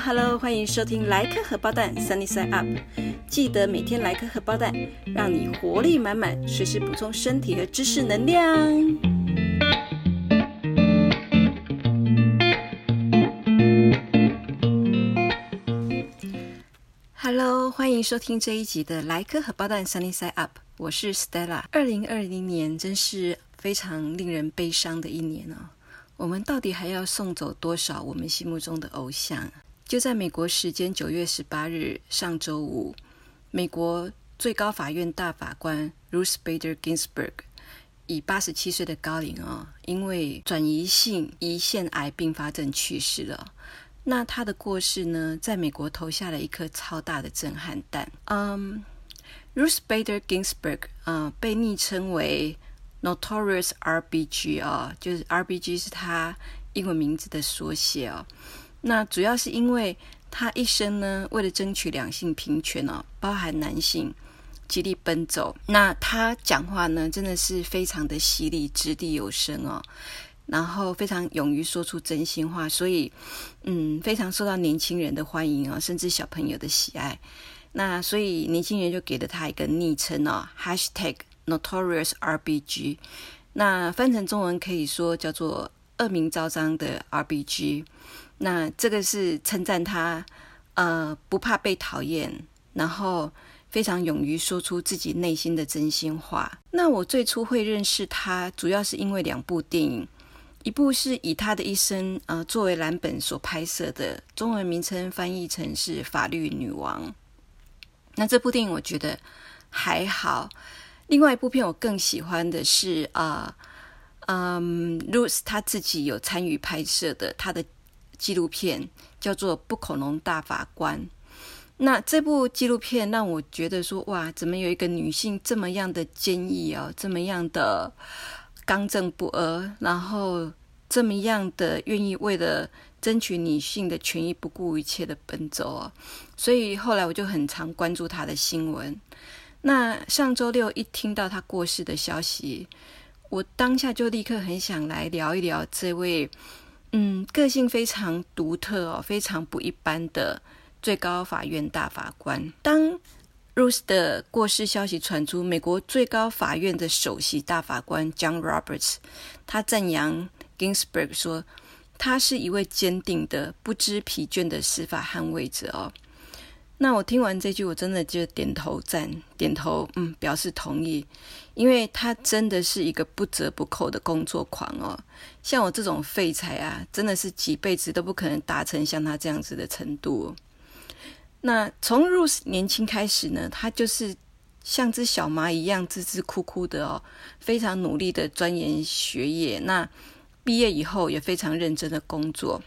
Hello，欢迎收听莱克荷包蛋 Sunny Side Up，记得每天来颗荷包蛋，让你活力满满，随时补充身体和知识能量。Hello，欢迎收听这一集的莱克荷包蛋 Sunny Side Up，我是 Stella。二零二零年真是非常令人悲伤的一年哦。我们到底还要送走多少我们心目中的偶像？就在美国时间九月十八日上周五，美国最高法院大法官 Ruth Bader Ginsburg 以八十七岁的高龄啊，因为转移性胰腺癌并发症去世了。那他的过世呢，在美国投下了一颗超大的震撼弹。嗯，Ruth Bader Ginsburg 啊，被昵称为。Notorious RBG 啊，就是 RBG 是他英文名字的缩写哦。那主要是因为他一生呢，为了争取两性平权哦，包含男性，极力奔走。那他讲话呢，真的是非常的犀利，掷地有声哦。然后非常勇于说出真心话，所以嗯，非常受到年轻人的欢迎哦，甚至小朋友的喜爱。那所以年轻人就给了他一个昵称哦，#hashtag Notorious RBG，那翻成中文可以说叫做恶名昭彰的 RBG。那这个是称赞他，呃，不怕被讨厌，然后非常勇于说出自己内心的真心话。那我最初会认识他，主要是因为两部电影，一部是以他的一生呃作为蓝本所拍摄的，中文名称翻译成是《法律女王》。那这部电影我觉得还好。另外一部片我更喜欢的是啊，嗯，Rose 他自己有参与拍摄的他的纪录片，叫做《不恐龙大法官》。那这部纪录片让我觉得说，哇，怎么有一个女性这么样的坚毅啊，这么样的刚正不阿，然后这么样的愿意为了争取女性的权益不顾一切的奔走啊。所以后来我就很常关注她的新闻。那上周六一听到她过世的消息，我当下就立刻很想来聊一聊这位，嗯，个性非常独特哦，非常不一般的最高法院大法官。当 Ruth 的过世消息传出，美国最高法院的首席大法官 John Roberts，他赞扬 Ginsburg 说，他是一位坚定的、不知疲倦的司法捍卫者哦。那我听完这句，我真的就点头赞，点头嗯，表示同意，因为他真的是一个不折不扣的工作狂哦。像我这种废材啊，真的是几辈子都不可能达成像他这样子的程度。那从入年轻开始呢，他就是像只小蚂蚁一样孜孜哭哭的哦，非常努力的钻研学业。那毕业以后也非常认真的工作，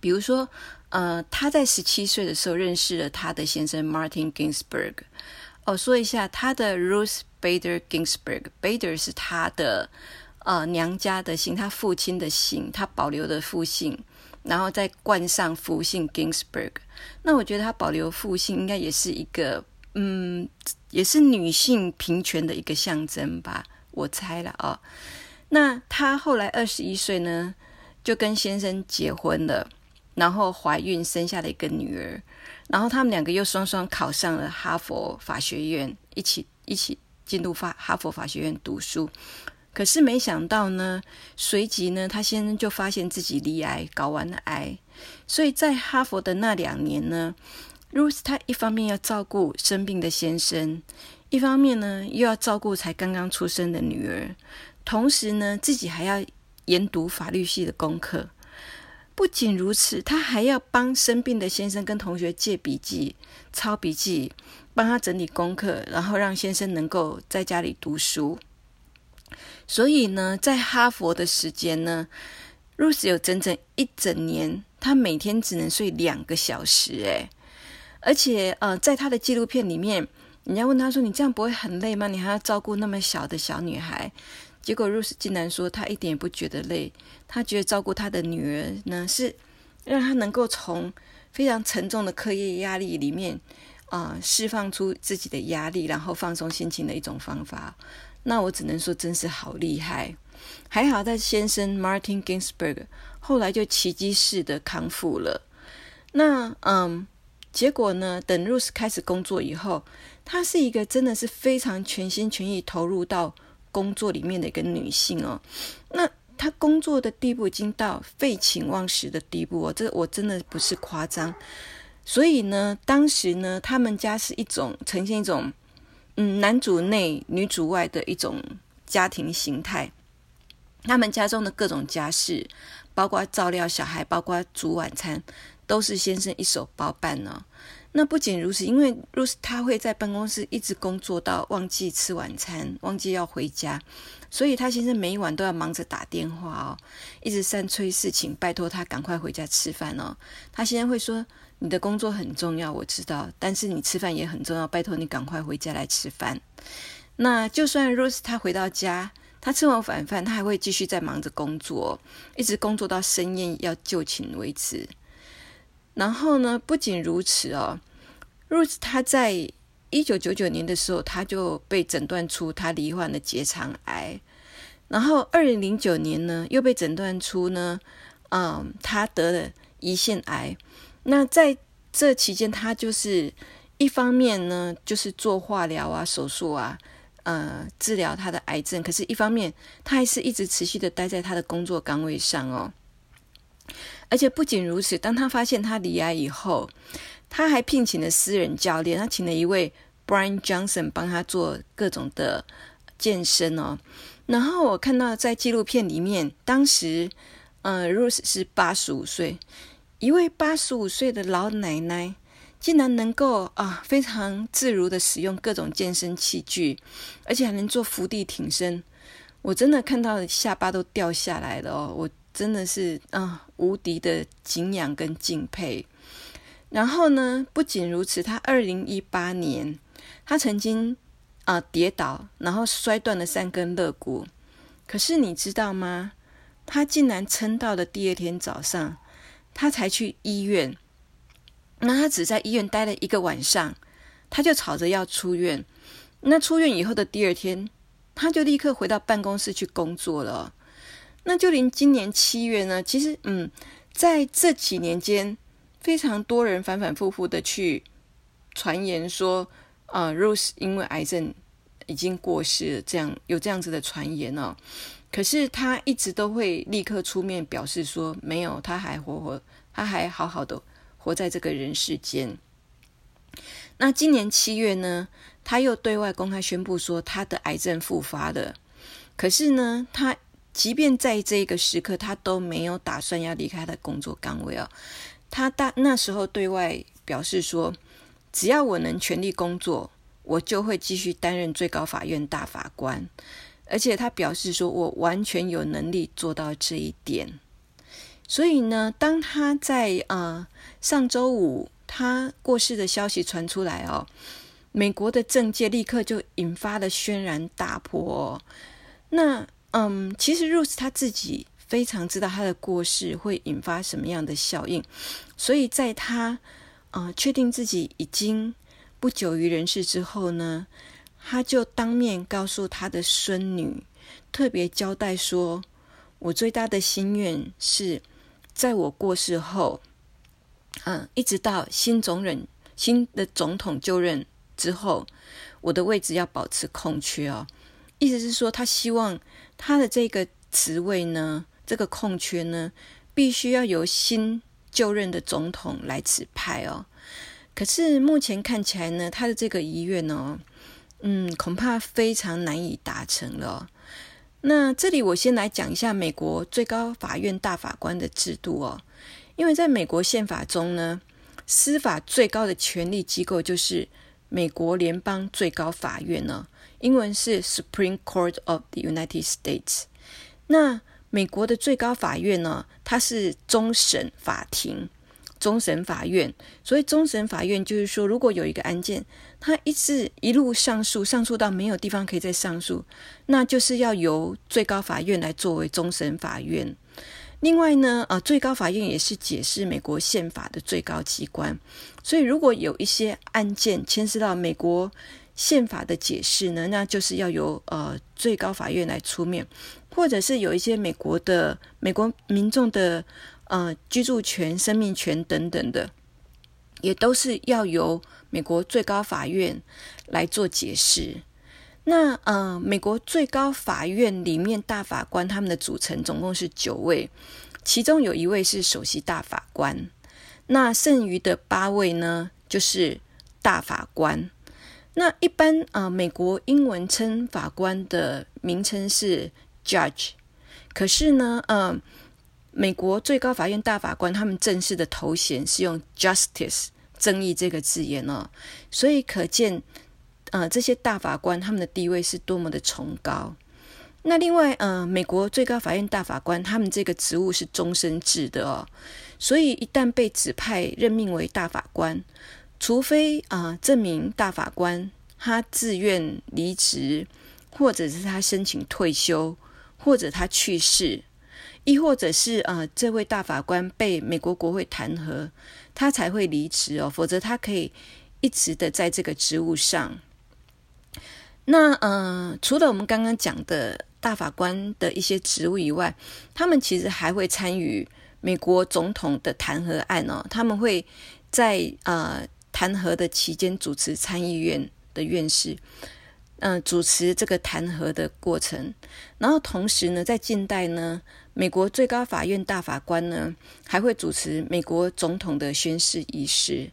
比如说。呃，他在十七岁的时候认识了他的先生 Martin Ginsburg。哦，说一下他的 Ruth Bader Ginsburg，Bader 是他的呃娘家的姓，他父亲的姓，他保留的父姓，然后再冠上父姓 Ginsburg。那我觉得他保留父姓应该也是一个，嗯，也是女性平权的一个象征吧，我猜了啊。那他后来二十一岁呢，就跟先生结婚了。然后怀孕生下了一个女儿，然后他们两个又双双考上了哈佛法学院，一起一起进入法哈佛法学院读书。可是没想到呢，随即呢，他先生就发现自己罹癌，搞完了癌。所以在哈佛的那两年呢，Ruth 他一方面要照顾生病的先生，一方面呢又要照顾才刚刚出生的女儿，同时呢自己还要研读法律系的功课。不仅如此，他还要帮生病的先生跟同学借笔记、抄笔记，帮他整理功课，然后让先生能够在家里读书。所以呢，在哈佛的时间呢，Ruth 有整整一整年，他每天只能睡两个小时。诶，而且呃，在他的纪录片里面，人家问他说：“你这样不会很累吗？你还要照顾那么小的小女孩？”结果，Rose 竟然说，她一点也不觉得累，她觉得照顾她的女儿呢，是让她能够从非常沉重的课业压力里面啊释放出自己的压力，然后放松心情的一种方法。那我只能说，真是好厉害！还好他先生 Martin Ginsburg 后来就奇迹式的康复了。那嗯，结果呢，等 Rose 开始工作以后，她是一个真的是非常全心全意投入到工作里面的一个女性哦。那她工作的地步已经到废寝忘食的地步哦，这我真的不是夸张。所以呢，当时呢，他们家是一种呈现一种嗯男主内女主外的一种家庭形态。他们家中的各种家事，包括照料小孩，包括煮晚餐，都是先生一手包办呢。那不仅如此，因为 Rose 他会在办公室一直工作到忘记吃晚餐，忘记要回家，所以他先生每一晚都要忙着打电话哦，一直三催四请，拜托他赶快回家吃饭哦。他先生会说：“你的工作很重要，我知道，但是你吃饭也很重要，拜托你赶快回家来吃饭。”那就算 Rose 他回到家。他吃完晚饭，他还会继续在忙着工作，一直工作到深夜要就寝为止。然后呢，不仅如此哦，Ruth 他在一九九九年的时候，他就被诊断出他罹患了结肠癌。然后二零零九年呢，又被诊断出呢，嗯，他得了胰腺癌。那在这期间，他就是一方面呢，就是做化疗啊、手术啊。呃，治疗他的癌症，可是，一方面他还是一直持续的待在他的工作岗位上哦。而且不仅如此，当他发现他离癌以后，他还聘请了私人教练，他请了一位 Brian Johnson 帮他做各种的健身哦。然后我看到在纪录片里面，当时呃，Rose 是八十五岁，一位八十五岁的老奶奶。竟然能够啊非常自如的使用各种健身器具，而且还能做伏地挺身，我真的看到下巴都掉下来了哦！我真的是啊无敌的敬仰跟敬佩。然后呢，不仅如此，他二零一八年他曾经啊跌倒，然后摔断了三根肋骨。可是你知道吗？他竟然撑到了第二天早上，他才去医院。那他只在医院待了一个晚上，他就吵着要出院。那出院以后的第二天，他就立刻回到办公室去工作了。那就连今年七月呢，其实嗯，在这几年间，非常多人反反复复的去传言说，啊，Rose 因为癌症已经过世了，这样有这样子的传言哦。可是他一直都会立刻出面表示说，没有，他还活活，他还好好的。活在这个人世间。那今年七月呢，他又对外公开宣布说他的癌症复发了。可是呢，他即便在这个时刻，他都没有打算要离开他的工作岗位哦。他大那时候对外表示说，只要我能全力工作，我就会继续担任最高法院大法官。而且他表示说，我完全有能力做到这一点。所以呢，当他在呃上周五他过世的消息传出来哦，美国的政界立刻就引发了轩然大波。那嗯，其实 Rose 他自己非常知道他的过世会引发什么样的效应，所以在他呃确定自己已经不久于人世之后呢，他就当面告诉他的孙女，特别交代说：“我最大的心愿是。”在我过世后，嗯，一直到新总任、新的总统就任之后，我的位置要保持空缺哦。意思是说，他希望他的这个职位呢，这个空缺呢，必须要由新就任的总统来指派哦。可是目前看起来呢，他的这个遗愿哦，嗯，恐怕非常难以达成了。那这里我先来讲一下美国最高法院大法官的制度哦，因为在美国宪法中呢，司法最高的权力机构就是美国联邦最高法院呢，英文是 Supreme Court of the United States。那美国的最高法院呢，它是终审法庭。终审法院，所以终审法院就是说，如果有一个案件，它一直一路上诉，上诉到没有地方可以再上诉，那就是要由最高法院来作为终审法院。另外呢，呃，最高法院也是解释美国宪法的最高机关，所以如果有一些案件牵涉到美国宪法的解释呢，那就是要由呃最高法院来出面，或者是有一些美国的美国民众的。呃，居住权、生命权等等的，也都是要由美国最高法院来做解释。那呃，美国最高法院里面大法官他们的组成总共是九位，其中有一位是首席大法官，那剩余的八位呢就是大法官。那一般啊，美国英文称法官的名称是 judge，可是呢，呃，美国最高法院大法官他们正式的头衔是用 justice，正义这个字眼哦，所以可见。呃，这些大法官他们的地位是多么的崇高。那另外，呃，美国最高法院大法官他们这个职务是终身制的哦，所以一旦被指派任命为大法官，除非啊证明大法官他自愿离职，或者是他申请退休，或者他去世，亦或者是啊这位大法官被美国国会弹劾，他才会离职哦，否则他可以一直的在这个职务上。那呃，除了我们刚刚讲的大法官的一些职务以外，他们其实还会参与美国总统的弹劾案哦。他们会在呃弹劾的期间主持参议院的院士，嗯，主持这个弹劾的过程。然后同时呢，在近代呢，美国最高法院大法官呢还会主持美国总统的宣誓仪式。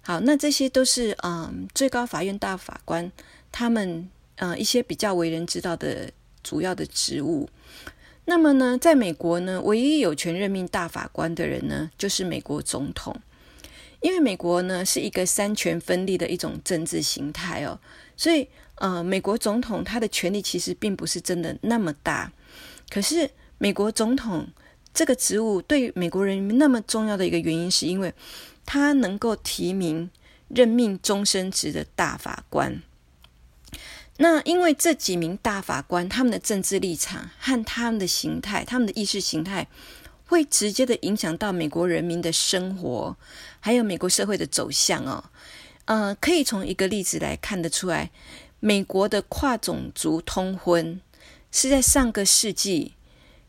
好，那这些都是嗯最高法院大法官。他们呃一些比较为人知道的主要的职务，那么呢，在美国呢，唯一有权任命大法官的人呢，就是美国总统。因为美国呢是一个三权分立的一种政治形态哦，所以呃，美国总统他的权力其实并不是真的那么大。可是美国总统这个职务对美国人民那么重要的一个原因，是因为他能够提名任命终身职的大法官。那因为这几名大法官，他们的政治立场和他们的形态、他们的意识形态，会直接的影响到美国人民的生活，还有美国社会的走向哦。呃，可以从一个例子来看得出来，美国的跨种族通婚是在上个世纪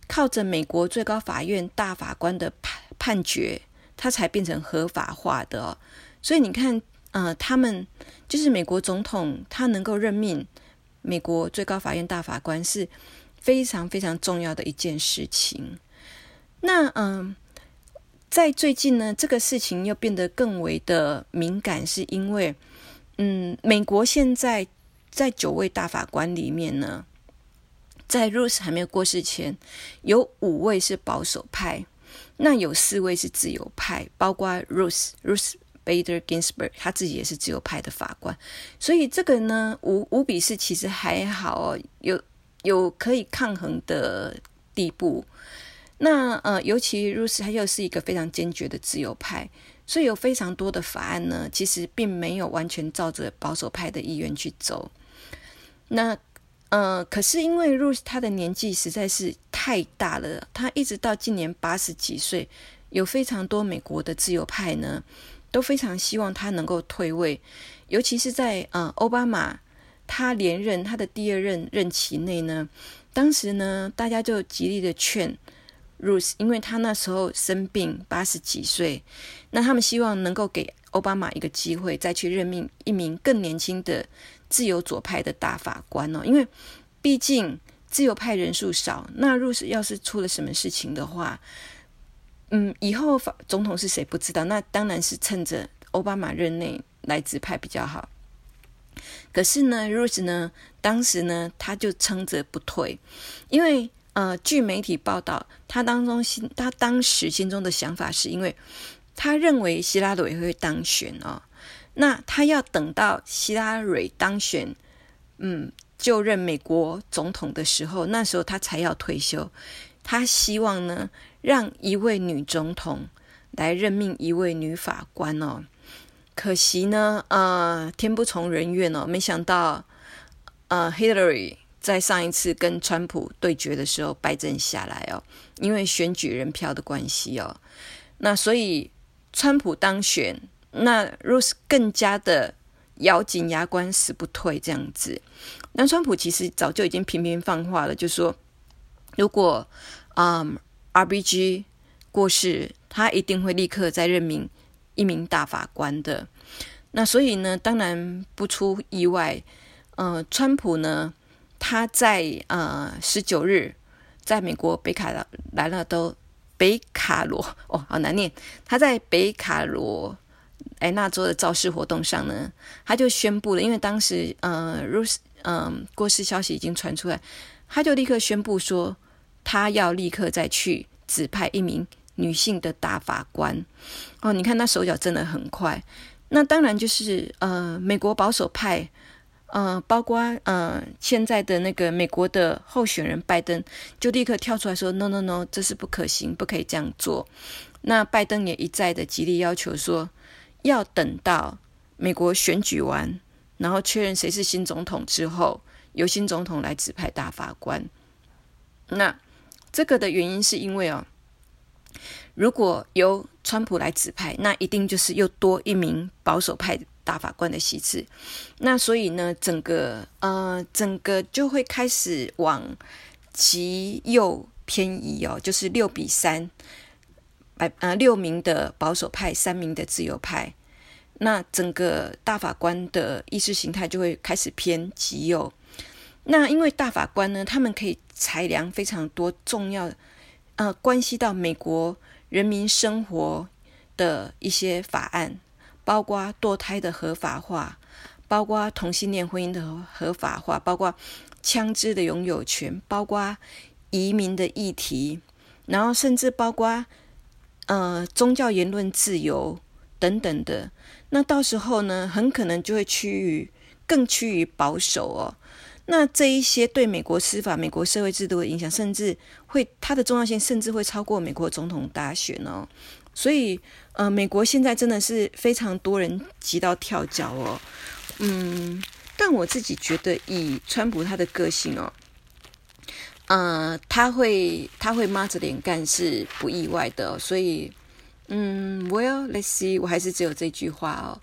靠着美国最高法院大法官的判判决，它才变成合法化的哦。所以你看，呃，他们就是美国总统，他能够任命。美国最高法院大法官是非常非常重要的一件事情。那嗯，在最近呢，这个事情又变得更为的敏感，是因为嗯，美国现在在九位大法官里面呢，在 Ruth 还没有过世前，有五位是保守派，那有四位是自由派，包括 Ruth Ruth。Bader Ginsburg 他自己也是自由派的法官，所以这个呢，五五比四其实还好，有有可以抗衡的地步。那呃，尤其 Ruth 他又是一个非常坚决的自由派，所以有非常多的法案呢，其实并没有完全照着保守派的意愿去走。那呃，可是因为 Ruth 他的年纪实在是太大了，他一直到今年八十几岁，有非常多美国的自由派呢。都非常希望他能够退位，尤其是在呃奥巴马他连任他的第二任任期内呢，当时呢大家就极力的劝 Ruth，因为他那时候生病八十几岁，那他们希望能够给奥巴马一个机会，再去任命一名更年轻的自由左派的大法官哦，因为毕竟自由派人数少，那 Rus 要是出了什么事情的话。嗯，以后法总统是谁不知道？那当然是趁着奥巴马任内来指派比较好。可是呢，Rose 呢，当时呢，他就撑着不退，因为呃，据媒体报道，他当中心他当时心中的想法是因为他认为希拉蕊会当选哦，那他要等到希拉蕊当选，嗯，就任美国总统的时候，那时候他才要退休。他希望呢。让一位女总统来任命一位女法官哦，可惜呢，呃，天不从人愿哦，没想到，呃，Hillary 在上一次跟川普对决的时候败阵下来哦，因为选举人票的关系哦，那所以川普当选，那 Rose 更加的咬紧牙关死不退这样子。那川普其实早就已经频频放话了，就说如果，嗯。R. B. G. 过世，他一定会立刻再任命一名大法官的。那所以呢，当然不出意外，呃，川普呢，他在呃十九日，在美国北卡来了都北卡罗哦，好难念。他在北卡罗来纳州的造势活动上呢，他就宣布了，因为当时呃，如嗯过世消息已经传出来，他就立刻宣布说，他要立刻再去指派一名女性的大法官。哦，你看他手脚真的很快。那当然就是呃，美国保守派，呃，包括呃现在的那个美国的候选人拜登，就立刻跳出来说：“No No No，这是不可行，不可以这样做。”那拜登也一再的极力要求说，要等到美国选举完，然后确认谁是新总统之后，由新总统来指派大法官。那这个的原因是因为哦。如果由川普来指派，那一定就是又多一名保守派大法官的席次。那所以呢，整个呃，整个就会开始往极右偏移哦，就是六比三，百呃六名的保守派，三名的自由派。那整个大法官的意识形态就会开始偏极右。那因为大法官呢，他们可以裁量非常多重要呃，关系到美国。人民生活的一些法案，包括堕胎的合法化，包括同性恋婚姻的合法化，包括枪支的拥有权，包括移民的议题，然后甚至包括呃宗教言论自由等等的。那到时候呢，很可能就会趋于更趋于保守哦。那这一些对美国司法、美国社会制度的影响，甚至会它的重要性，甚至会超过美国总统大选哦。所以，呃，美国现在真的是非常多人急到跳脚哦。嗯，但我自己觉得，以川普他的个性哦，呃，他会他会抹着脸干是不意外的。所以，嗯，Well, let's see，我还是只有这句话哦。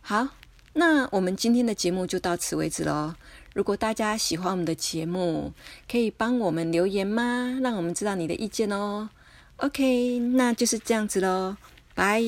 好，那我们今天的节目就到此为止喽。如果大家喜欢我们的节目，可以帮我们留言吗？让我们知道你的意见哦。OK，那就是这样子喽，拜。